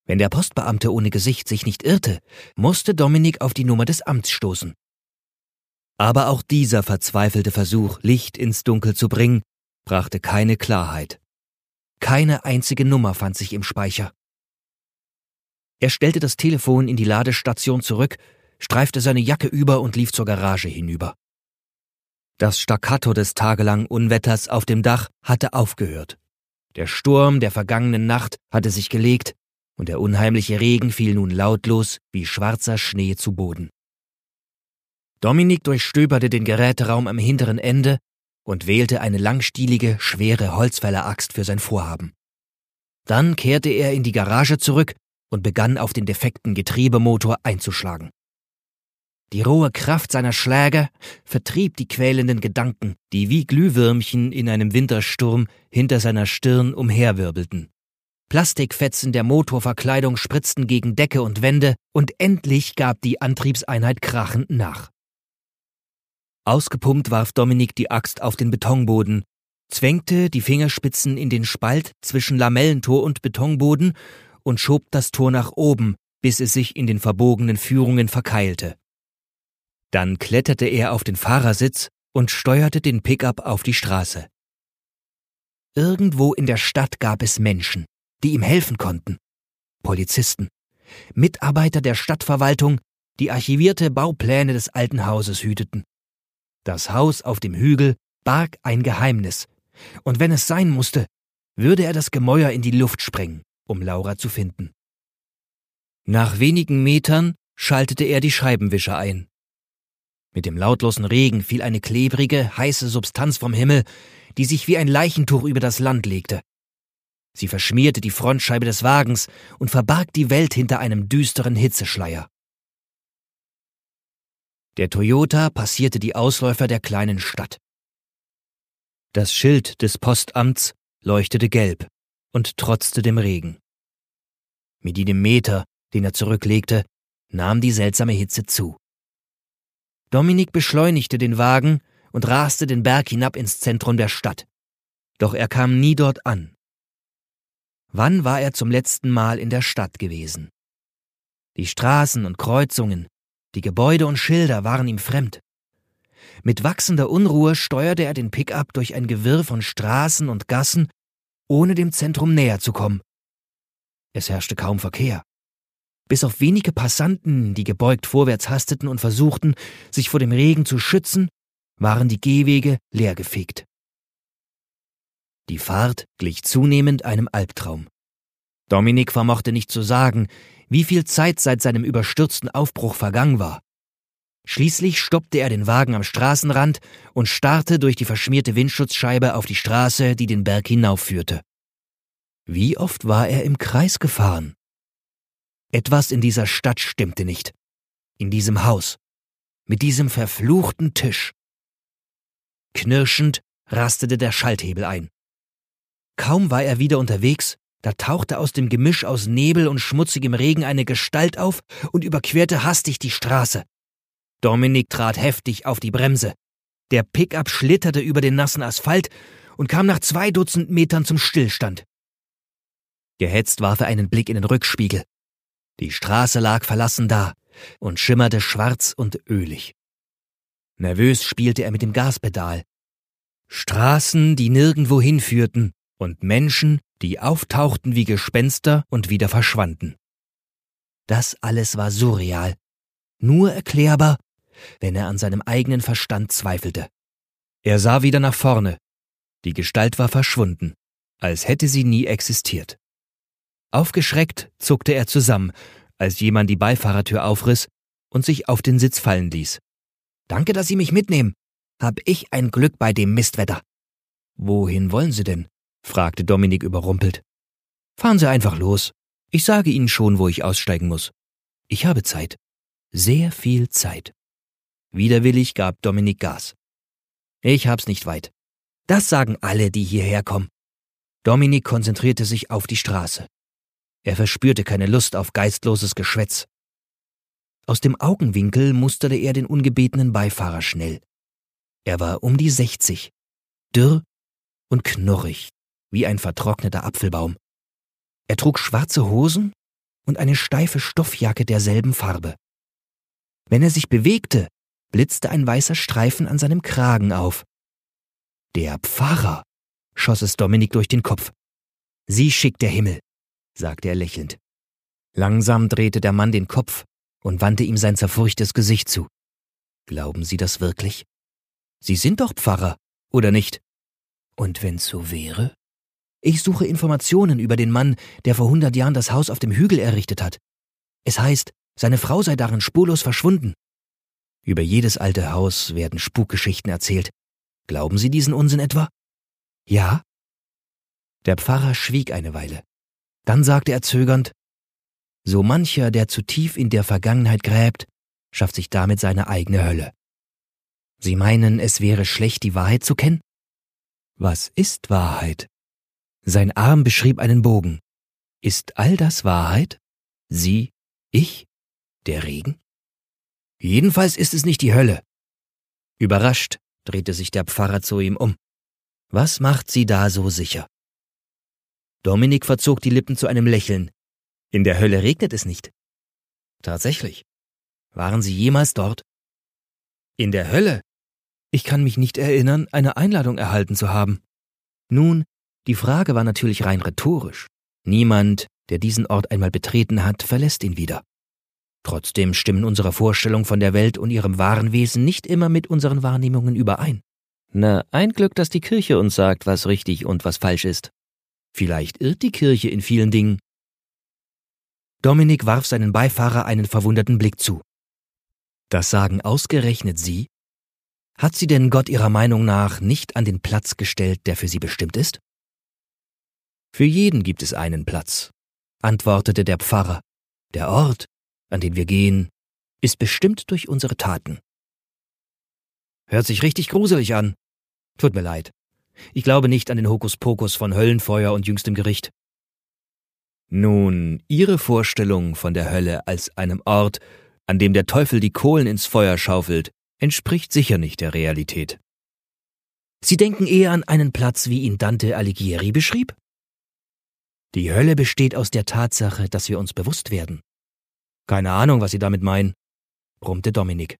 Wenn der Postbeamte ohne Gesicht sich nicht irrte, musste Dominik auf die Nummer des Amts stoßen. Aber auch dieser verzweifelte Versuch, Licht ins Dunkel zu bringen, brachte keine Klarheit. Keine einzige Nummer fand sich im Speicher. Er stellte das Telefon in die Ladestation zurück, streifte seine Jacke über und lief zur Garage hinüber. Das Staccato des tagelangen Unwetters auf dem Dach hatte aufgehört. Der Sturm der vergangenen Nacht hatte sich gelegt, und der unheimliche Regen fiel nun lautlos wie schwarzer Schnee zu Boden. Dominik durchstöberte den Geräteraum am hinteren Ende und wählte eine langstielige, schwere Holzfälleraxt für sein Vorhaben. Dann kehrte er in die Garage zurück und begann auf den defekten Getriebemotor einzuschlagen. Die rohe Kraft seiner Schläge vertrieb die quälenden Gedanken, die wie Glühwürmchen in einem Wintersturm hinter seiner Stirn umherwirbelten. Plastikfetzen der Motorverkleidung spritzten gegen Decke und Wände, und endlich gab die Antriebseinheit krachend nach. Ausgepumpt warf Dominik die Axt auf den Betonboden, zwängte die Fingerspitzen in den Spalt zwischen Lamellentor und Betonboden und schob das Tor nach oben, bis es sich in den verbogenen Führungen verkeilte. Dann kletterte er auf den Fahrersitz und steuerte den Pickup auf die Straße. Irgendwo in der Stadt gab es Menschen, die ihm helfen konnten. Polizisten, Mitarbeiter der Stadtverwaltung, die archivierte Baupläne des alten Hauses hüteten. Das Haus auf dem Hügel barg ein Geheimnis, und wenn es sein musste, würde er das Gemäuer in die Luft sprengen, um Laura zu finden. Nach wenigen Metern schaltete er die Scheibenwischer ein. Mit dem lautlosen Regen fiel eine klebrige, heiße Substanz vom Himmel, die sich wie ein Leichentuch über das Land legte. Sie verschmierte die Frontscheibe des Wagens und verbarg die Welt hinter einem düsteren Hitzeschleier. Der Toyota passierte die Ausläufer der kleinen Stadt. Das Schild des Postamts leuchtete gelb und trotzte dem Regen. Mit jedem Meter, den er zurücklegte, nahm die seltsame Hitze zu. Dominik beschleunigte den Wagen und raste den Berg hinab ins Zentrum der Stadt. Doch er kam nie dort an. Wann war er zum letzten Mal in der Stadt gewesen? Die Straßen und Kreuzungen, die Gebäude und Schilder waren ihm fremd. Mit wachsender Unruhe steuerte er den Pickup durch ein Gewirr von Straßen und Gassen, ohne dem Zentrum näher zu kommen. Es herrschte kaum Verkehr. Bis auf wenige Passanten, die gebeugt vorwärts hasteten und versuchten, sich vor dem Regen zu schützen, waren die Gehwege leergefegt. Die Fahrt glich zunehmend einem Albtraum. Dominik vermochte nicht zu sagen, wie viel Zeit seit seinem überstürzten Aufbruch vergangen war. Schließlich stoppte er den Wagen am Straßenrand und starrte durch die verschmierte Windschutzscheibe auf die Straße, die den Berg hinaufführte. Wie oft war er im Kreis gefahren? Etwas in dieser Stadt stimmte nicht. In diesem Haus. Mit diesem verfluchten Tisch. Knirschend rastete der Schalthebel ein. Kaum war er wieder unterwegs, da tauchte aus dem Gemisch aus Nebel und schmutzigem Regen eine Gestalt auf und überquerte hastig die Straße. Dominik trat heftig auf die Bremse. Der Pickup schlitterte über den nassen Asphalt und kam nach zwei Dutzend Metern zum Stillstand. Gehetzt warf er einen Blick in den Rückspiegel. Die Straße lag verlassen da und schimmerte schwarz und ölig. Nervös spielte er mit dem Gaspedal. Straßen, die nirgendwo hinführten, und Menschen, die auftauchten wie Gespenster und wieder verschwanden. Das alles war surreal, nur erklärbar, wenn er an seinem eigenen Verstand zweifelte. Er sah wieder nach vorne. Die Gestalt war verschwunden, als hätte sie nie existiert. Aufgeschreckt zuckte er zusammen, als jemand die Beifahrertür aufriss und sich auf den Sitz fallen ließ. Danke, dass Sie mich mitnehmen. Hab ich ein Glück bei dem Mistwetter. Wohin wollen Sie denn? fragte Dominik überrumpelt. Fahren Sie einfach los. Ich sage Ihnen schon, wo ich aussteigen muss. Ich habe Zeit. Sehr viel Zeit. Widerwillig gab Dominik Gas. Ich hab's nicht weit. Das sagen alle, die hierher kommen. Dominik konzentrierte sich auf die Straße. Er verspürte keine Lust auf geistloses Geschwätz. Aus dem Augenwinkel musterte er den ungebetenen Beifahrer schnell. Er war um die sechzig, dürr und knurrig, wie ein vertrockneter Apfelbaum. Er trug schwarze Hosen und eine steife Stoffjacke derselben Farbe. Wenn er sich bewegte, blitzte ein weißer Streifen an seinem Kragen auf. Der Pfarrer, schoss es Dominik durch den Kopf. Sie schickt der Himmel, sagte er lächelnd. Langsam drehte der Mann den Kopf und wandte ihm sein zerfurchtes Gesicht zu. Glauben Sie das wirklich? Sie sind doch Pfarrer, oder nicht? Und wenn's so wäre? Ich suche Informationen über den Mann, der vor hundert Jahren das Haus auf dem Hügel errichtet hat. Es heißt, seine Frau sei darin spurlos verschwunden. Über jedes alte Haus werden Spukgeschichten erzählt. Glauben Sie diesen Unsinn etwa? Ja? Der Pfarrer schwieg eine Weile. Dann sagte er zögernd, So mancher, der zu tief in der Vergangenheit gräbt, schafft sich damit seine eigene Hölle. Sie meinen, es wäre schlecht, die Wahrheit zu kennen? Was ist Wahrheit? Sein Arm beschrieb einen Bogen. Ist all das Wahrheit? Sie, ich, der Regen? Jedenfalls ist es nicht die Hölle. Überrascht drehte sich der Pfarrer zu ihm um. Was macht Sie da so sicher? Dominik verzog die Lippen zu einem Lächeln. In der Hölle regnet es nicht. Tatsächlich. Waren Sie jemals dort? In der Hölle? Ich kann mich nicht erinnern, eine Einladung erhalten zu haben. Nun, die Frage war natürlich rein rhetorisch. Niemand, der diesen Ort einmal betreten hat, verlässt ihn wieder. Trotzdem stimmen unsere Vorstellungen von der Welt und ihrem wahren Wesen nicht immer mit unseren Wahrnehmungen überein. Na, ein Glück, dass die Kirche uns sagt, was richtig und was falsch ist. Vielleicht irrt die Kirche in vielen Dingen. Dominik warf seinen Beifahrer einen verwunderten Blick zu. Das sagen ausgerechnet Sie? Hat sie denn Gott ihrer Meinung nach nicht an den Platz gestellt, der für sie bestimmt ist? Für jeden gibt es einen Platz, antwortete der Pfarrer. Der Ort, an den wir gehen, ist bestimmt durch unsere Taten. Hört sich richtig gruselig an. Tut mir leid. Ich glaube nicht an den Hokuspokus von Höllenfeuer und jüngstem Gericht. Nun, Ihre Vorstellung von der Hölle als einem Ort, an dem der Teufel die Kohlen ins Feuer schaufelt, entspricht sicher nicht der Realität. Sie denken eher an einen Platz, wie ihn Dante Alighieri beschrieb? Die Hölle besteht aus der Tatsache, dass wir uns bewusst werden. Keine Ahnung, was Sie damit meinen, brummte Dominik.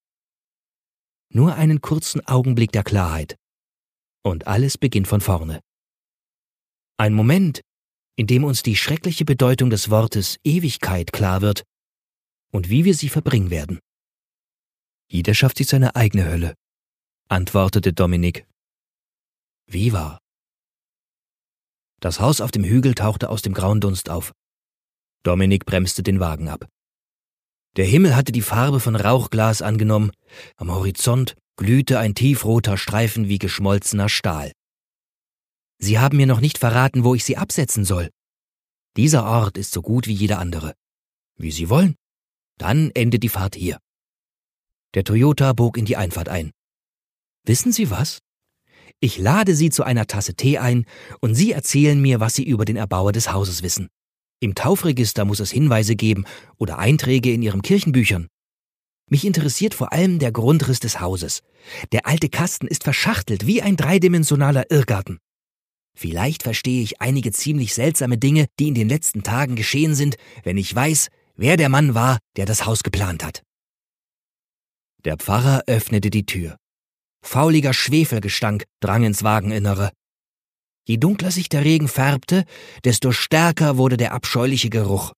Nur einen kurzen Augenblick der Klarheit. Und alles beginnt von vorne. Ein Moment, in dem uns die schreckliche Bedeutung des Wortes Ewigkeit klar wird und wie wir sie verbringen werden. Jeder schafft sich seine eigene Hölle, antwortete Dominik. Wie war? Das Haus auf dem Hügel tauchte aus dem grauen Dunst auf. Dominik bremste den Wagen ab. Der Himmel hatte die Farbe von Rauchglas angenommen, am Horizont glühte ein tiefroter Streifen wie geschmolzener Stahl. Sie haben mir noch nicht verraten, wo ich Sie absetzen soll. Dieser Ort ist so gut wie jeder andere. Wie Sie wollen. Dann endet die Fahrt hier. Der Toyota bog in die Einfahrt ein. Wissen Sie was? Ich lade Sie zu einer Tasse Tee ein und Sie erzählen mir, was Sie über den Erbauer des Hauses wissen. Im Taufregister muss es Hinweise geben oder Einträge in Ihren Kirchenbüchern. Mich interessiert vor allem der Grundriss des Hauses. Der alte Kasten ist verschachtelt wie ein dreidimensionaler Irrgarten. Vielleicht verstehe ich einige ziemlich seltsame Dinge, die in den letzten Tagen geschehen sind, wenn ich weiß, wer der Mann war, der das Haus geplant hat. Der Pfarrer öffnete die Tür. Fauliger Schwefelgestank drang ins Wageninnere. Je dunkler sich der Regen färbte, desto stärker wurde der abscheuliche Geruch.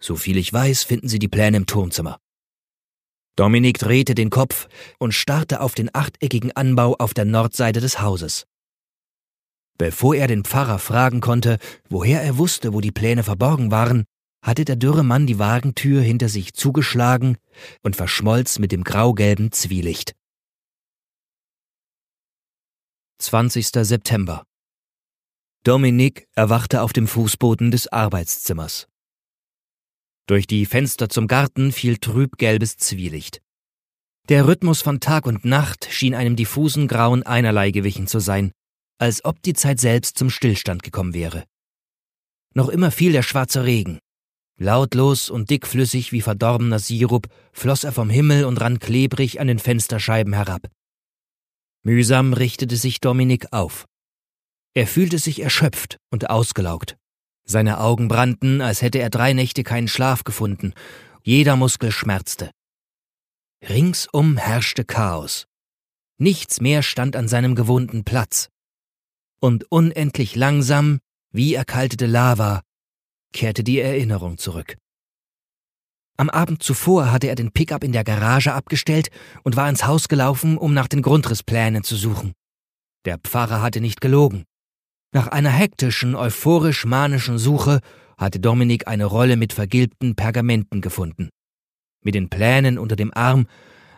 Soviel ich weiß, finden Sie die Pläne im Turmzimmer. Dominik drehte den Kopf und starrte auf den achteckigen Anbau auf der Nordseite des Hauses. Bevor er den Pfarrer fragen konnte, woher er wusste, wo die Pläne verborgen waren, hatte der dürre Mann die Wagentür hinter sich zugeschlagen und verschmolz mit dem graugelben Zwielicht. 20. September Dominik erwachte auf dem Fußboden des Arbeitszimmers. Durch die Fenster zum Garten fiel trübgelbes Zwielicht. Der Rhythmus von Tag und Nacht schien einem diffusen Grauen einerlei gewichen zu sein, als ob die Zeit selbst zum Stillstand gekommen wäre. Noch immer fiel der schwarze Regen. Lautlos und dickflüssig wie verdorbener Sirup floss er vom Himmel und rann klebrig an den Fensterscheiben herab. Mühsam richtete sich Dominik auf. Er fühlte sich erschöpft und ausgelaugt. Seine Augen brannten, als hätte er drei Nächte keinen Schlaf gefunden. Jeder Muskel schmerzte. Ringsum herrschte Chaos. Nichts mehr stand an seinem gewohnten Platz. Und unendlich langsam, wie erkaltete Lava, kehrte die Erinnerung zurück. Am Abend zuvor hatte er den Pickup in der Garage abgestellt und war ins Haus gelaufen, um nach den Grundrissplänen zu suchen. Der Pfarrer hatte nicht gelogen. Nach einer hektischen, euphorisch-manischen Suche hatte Dominik eine Rolle mit vergilbten Pergamenten gefunden. Mit den Plänen unter dem Arm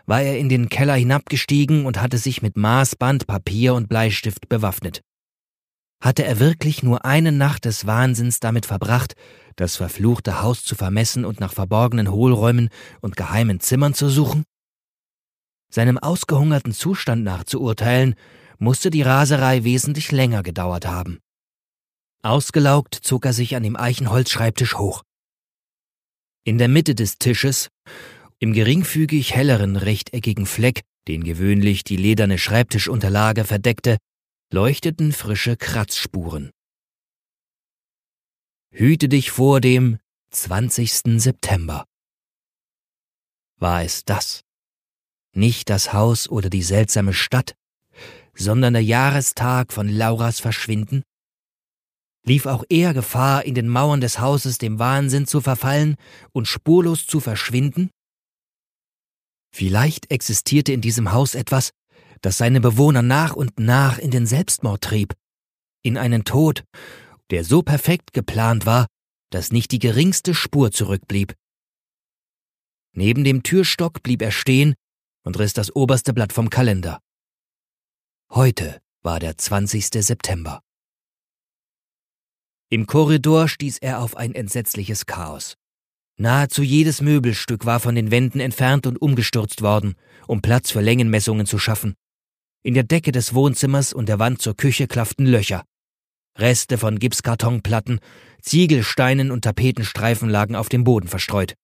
war er in den Keller hinabgestiegen und hatte sich mit Maßband, Papier und Bleistift bewaffnet. Hatte er wirklich nur eine Nacht des Wahnsinns damit verbracht, das verfluchte Haus zu vermessen und nach verborgenen Hohlräumen und geheimen Zimmern zu suchen? Seinem ausgehungerten Zustand nach zu urteilen, musste die Raserei wesentlich länger gedauert haben. Ausgelaugt zog er sich an dem Eichenholzschreibtisch hoch. In der Mitte des Tisches, im geringfügig helleren rechteckigen Fleck, den gewöhnlich die lederne Schreibtischunterlage verdeckte, leuchteten frische Kratzspuren. Hüte dich vor dem 20. September. War es das? Nicht das Haus oder die seltsame Stadt, sondern der Jahrestag von Lauras Verschwinden? Lief auch er Gefahr, in den Mauern des Hauses dem Wahnsinn zu verfallen und spurlos zu verschwinden? Vielleicht existierte in diesem Haus etwas, das seine Bewohner nach und nach in den Selbstmord trieb, in einen Tod, der so perfekt geplant war, dass nicht die geringste Spur zurückblieb. Neben dem Türstock blieb er stehen und riss das oberste Blatt vom Kalender. Heute war der 20. September. Im Korridor stieß er auf ein entsetzliches Chaos. Nahezu jedes Möbelstück war von den Wänden entfernt und umgestürzt worden, um Platz für Längenmessungen zu schaffen. In der Decke des Wohnzimmers und der Wand zur Küche klafften Löcher. Reste von Gipskartonplatten, Ziegelsteinen und Tapetenstreifen lagen auf dem Boden verstreut.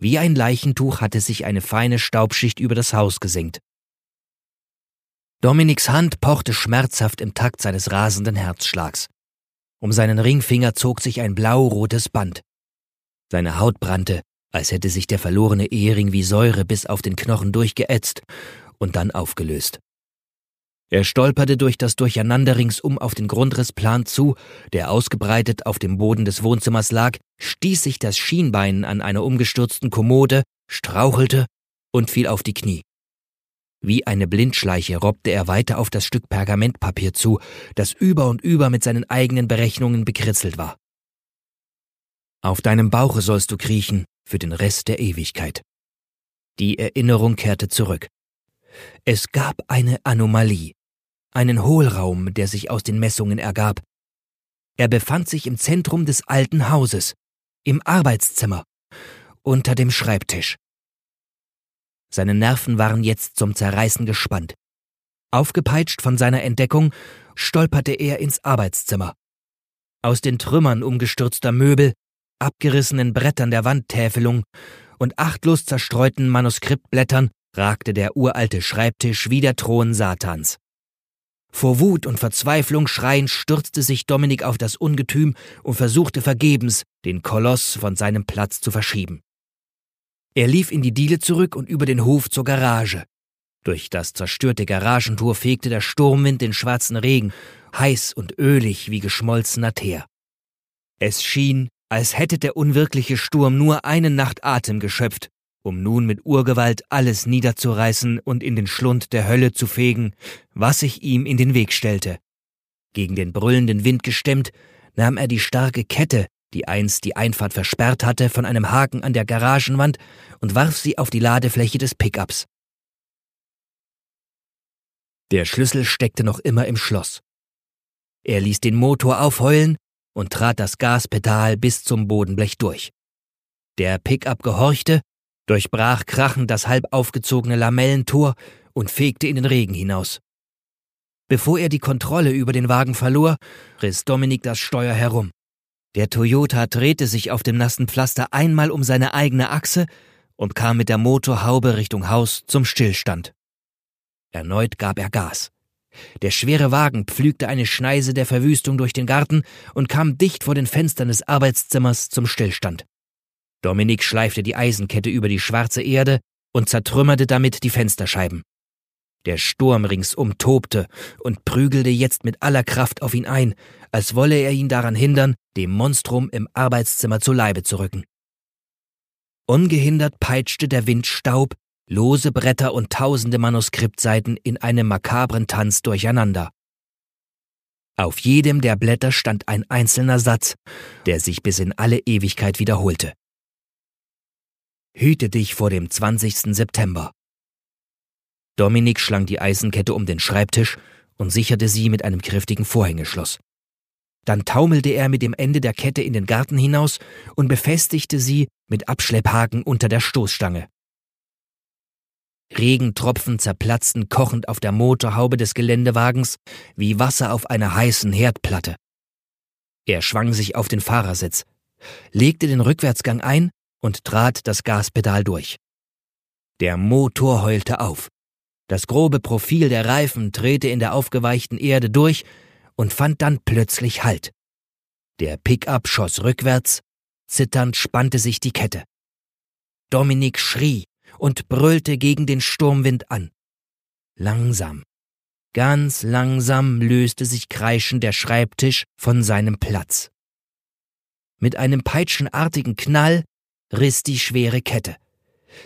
Wie ein Leichentuch hatte sich eine feine Staubschicht über das Haus gesenkt. Dominiks Hand pochte schmerzhaft im Takt seines rasenden Herzschlags. Um seinen Ringfinger zog sich ein blau-rotes Band. Seine Haut brannte, als hätte sich der verlorene Ehering wie Säure bis auf den Knochen durchgeätzt und dann aufgelöst. Er stolperte durch das Durcheinander ringsum auf den Grundrissplan zu, der ausgebreitet auf dem Boden des Wohnzimmers lag, stieß sich das Schienbein an einer umgestürzten Kommode, strauchelte und fiel auf die Knie. Wie eine Blindschleiche robbte er weiter auf das Stück Pergamentpapier zu, das über und über mit seinen eigenen Berechnungen bekritzelt war. Auf deinem Bauche sollst du kriechen für den Rest der Ewigkeit. Die Erinnerung kehrte zurück. Es gab eine Anomalie einen Hohlraum, der sich aus den Messungen ergab. Er befand sich im Zentrum des alten Hauses, Im Arbeitszimmer. Unter dem Schreibtisch. Seine Nerven waren jetzt zum Zerreißen gespannt. Aufgepeitscht von seiner Entdeckung, stolperte er ins Arbeitszimmer. Aus den Trümmern umgestürzter Möbel, abgerissenen Brettern der Wandtäfelung und achtlos zerstreuten Manuskriptblättern ragte der uralte Schreibtisch wie der Thron Satans. Vor Wut und Verzweiflung schreiend stürzte sich Dominik auf das Ungetüm und versuchte vergebens, den Koloss von seinem Platz zu verschieben. Er lief in die Diele zurück und über den Hof zur Garage. Durch das zerstörte Garagentor fegte der Sturmwind den schwarzen Regen, heiß und ölig wie geschmolzener Teer. Es schien, als hätte der unwirkliche Sturm nur eine Nacht Atem geschöpft um nun mit Urgewalt alles niederzureißen und in den Schlund der Hölle zu fegen, was sich ihm in den Weg stellte. Gegen den brüllenden Wind gestemmt, nahm er die starke Kette, die einst die Einfahrt versperrt hatte, von einem Haken an der Garagenwand und warf sie auf die Ladefläche des Pickups. Der Schlüssel steckte noch immer im Schloss. Er ließ den Motor aufheulen und trat das Gaspedal bis zum Bodenblech durch. Der Pickup gehorchte durchbrach krachend das halb aufgezogene Lamellentor und fegte in den Regen hinaus. Bevor er die Kontrolle über den Wagen verlor, riss Dominik das Steuer herum. Der Toyota drehte sich auf dem nassen Pflaster einmal um seine eigene Achse und kam mit der Motorhaube Richtung Haus zum Stillstand. Erneut gab er Gas. Der schwere Wagen pflügte eine Schneise der Verwüstung durch den Garten und kam dicht vor den Fenstern des Arbeitszimmers zum Stillstand. Dominik schleifte die Eisenkette über die schwarze Erde und zertrümmerte damit die Fensterscheiben. Der Sturm ringsum tobte und prügelte jetzt mit aller Kraft auf ihn ein, als wolle er ihn daran hindern, dem Monstrum im Arbeitszimmer zu Leibe zu rücken. Ungehindert peitschte der Wind Staub, lose Bretter und tausende Manuskriptseiten in einem makabren Tanz durcheinander. Auf jedem der Blätter stand ein einzelner Satz, der sich bis in alle Ewigkeit wiederholte. Hüte dich vor dem 20. September. Dominik schlang die Eisenkette um den Schreibtisch und sicherte sie mit einem kräftigen Vorhängeschloss. Dann taumelte er mit dem Ende der Kette in den Garten hinaus und befestigte sie mit Abschlepphaken unter der Stoßstange. Regentropfen zerplatzten kochend auf der Motorhaube des Geländewagens wie Wasser auf einer heißen Herdplatte. Er schwang sich auf den Fahrersitz, legte den Rückwärtsgang ein und trat das Gaspedal durch. Der Motor heulte auf. Das grobe Profil der Reifen drehte in der aufgeweichten Erde durch und fand dann plötzlich Halt. Der Pickup schoss rückwärts, zitternd spannte sich die Kette. Dominik schrie und brüllte gegen den Sturmwind an. Langsam, ganz langsam löste sich kreischend der Schreibtisch von seinem Platz. Mit einem peitschenartigen Knall riss die schwere Kette,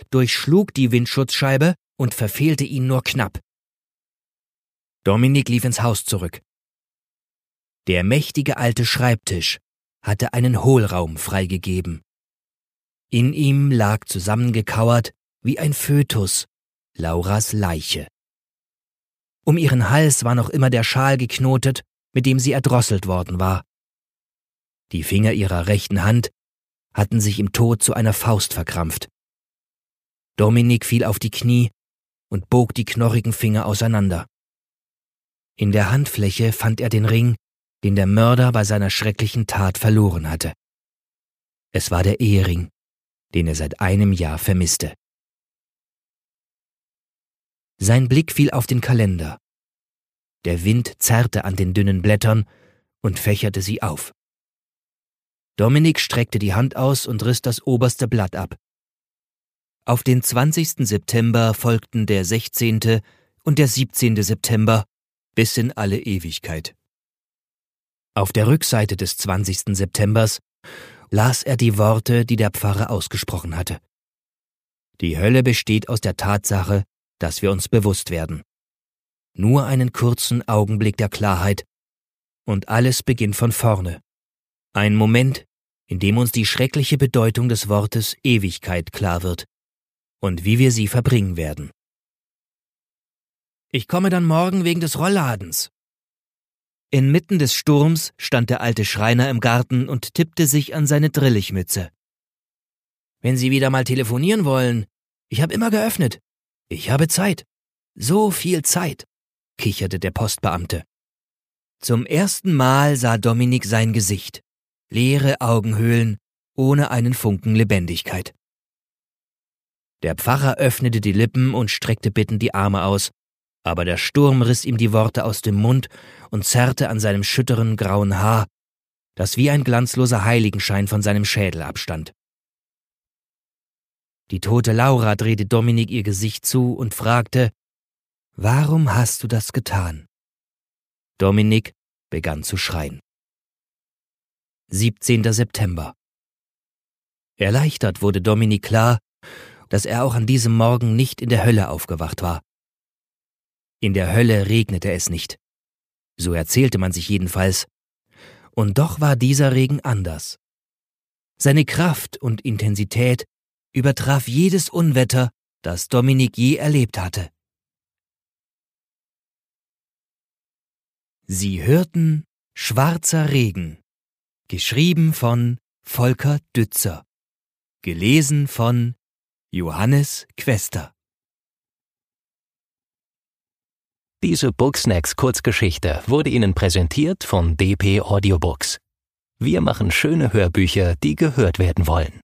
durchschlug die Windschutzscheibe und verfehlte ihn nur knapp. Dominik lief ins Haus zurück. Der mächtige alte Schreibtisch hatte einen Hohlraum freigegeben. In ihm lag zusammengekauert wie ein Fötus Lauras Leiche. Um ihren Hals war noch immer der Schal geknotet, mit dem sie erdrosselt worden war. Die Finger ihrer rechten Hand hatten sich im Tod zu einer Faust verkrampft. Dominik fiel auf die Knie und bog die knorrigen Finger auseinander. In der Handfläche fand er den Ring, den der Mörder bei seiner schrecklichen Tat verloren hatte. Es war der Ehering, den er seit einem Jahr vermisste. Sein Blick fiel auf den Kalender. Der Wind zerrte an den dünnen Blättern und fächerte sie auf. Dominik streckte die Hand aus und riss das oberste Blatt ab. Auf den 20. September folgten der 16. und der 17. September bis in alle Ewigkeit. Auf der Rückseite des 20. Septembers las er die Worte, die der Pfarrer ausgesprochen hatte. Die Hölle besteht aus der Tatsache, dass wir uns bewusst werden. Nur einen kurzen Augenblick der Klarheit, und alles beginnt von vorne. Ein Moment, in dem uns die schreckliche Bedeutung des Wortes Ewigkeit klar wird und wie wir sie verbringen werden. Ich komme dann morgen wegen des Rollladens. Inmitten des Sturms stand der alte Schreiner im Garten und tippte sich an seine Drillichmütze. Wenn Sie wieder mal telefonieren wollen, ich habe immer geöffnet. Ich habe Zeit. So viel Zeit, kicherte der Postbeamte. Zum ersten Mal sah Dominik sein Gesicht. Leere Augenhöhlen, ohne einen Funken Lebendigkeit. Der Pfarrer öffnete die Lippen und streckte bittend die Arme aus, aber der Sturm riss ihm die Worte aus dem Mund und zerrte an seinem schütteren grauen Haar, das wie ein glanzloser Heiligenschein von seinem Schädel abstand. Die tote Laura drehte Dominik ihr Gesicht zu und fragte, Warum hast du das getan? Dominik begann zu schreien. 17. September. Erleichtert wurde Dominik klar, dass er auch an diesem Morgen nicht in der Hölle aufgewacht war. In der Hölle regnete es nicht. So erzählte man sich jedenfalls. Und doch war dieser Regen anders. Seine Kraft und Intensität übertraf jedes Unwetter, das Dominik je erlebt hatte. Sie hörten Schwarzer Regen, geschrieben von Volker Dützer, gelesen von Johannes Quester. Diese Booksnacks Kurzgeschichte wurde Ihnen präsentiert von DP Audiobooks. Wir machen schöne Hörbücher, die gehört werden wollen.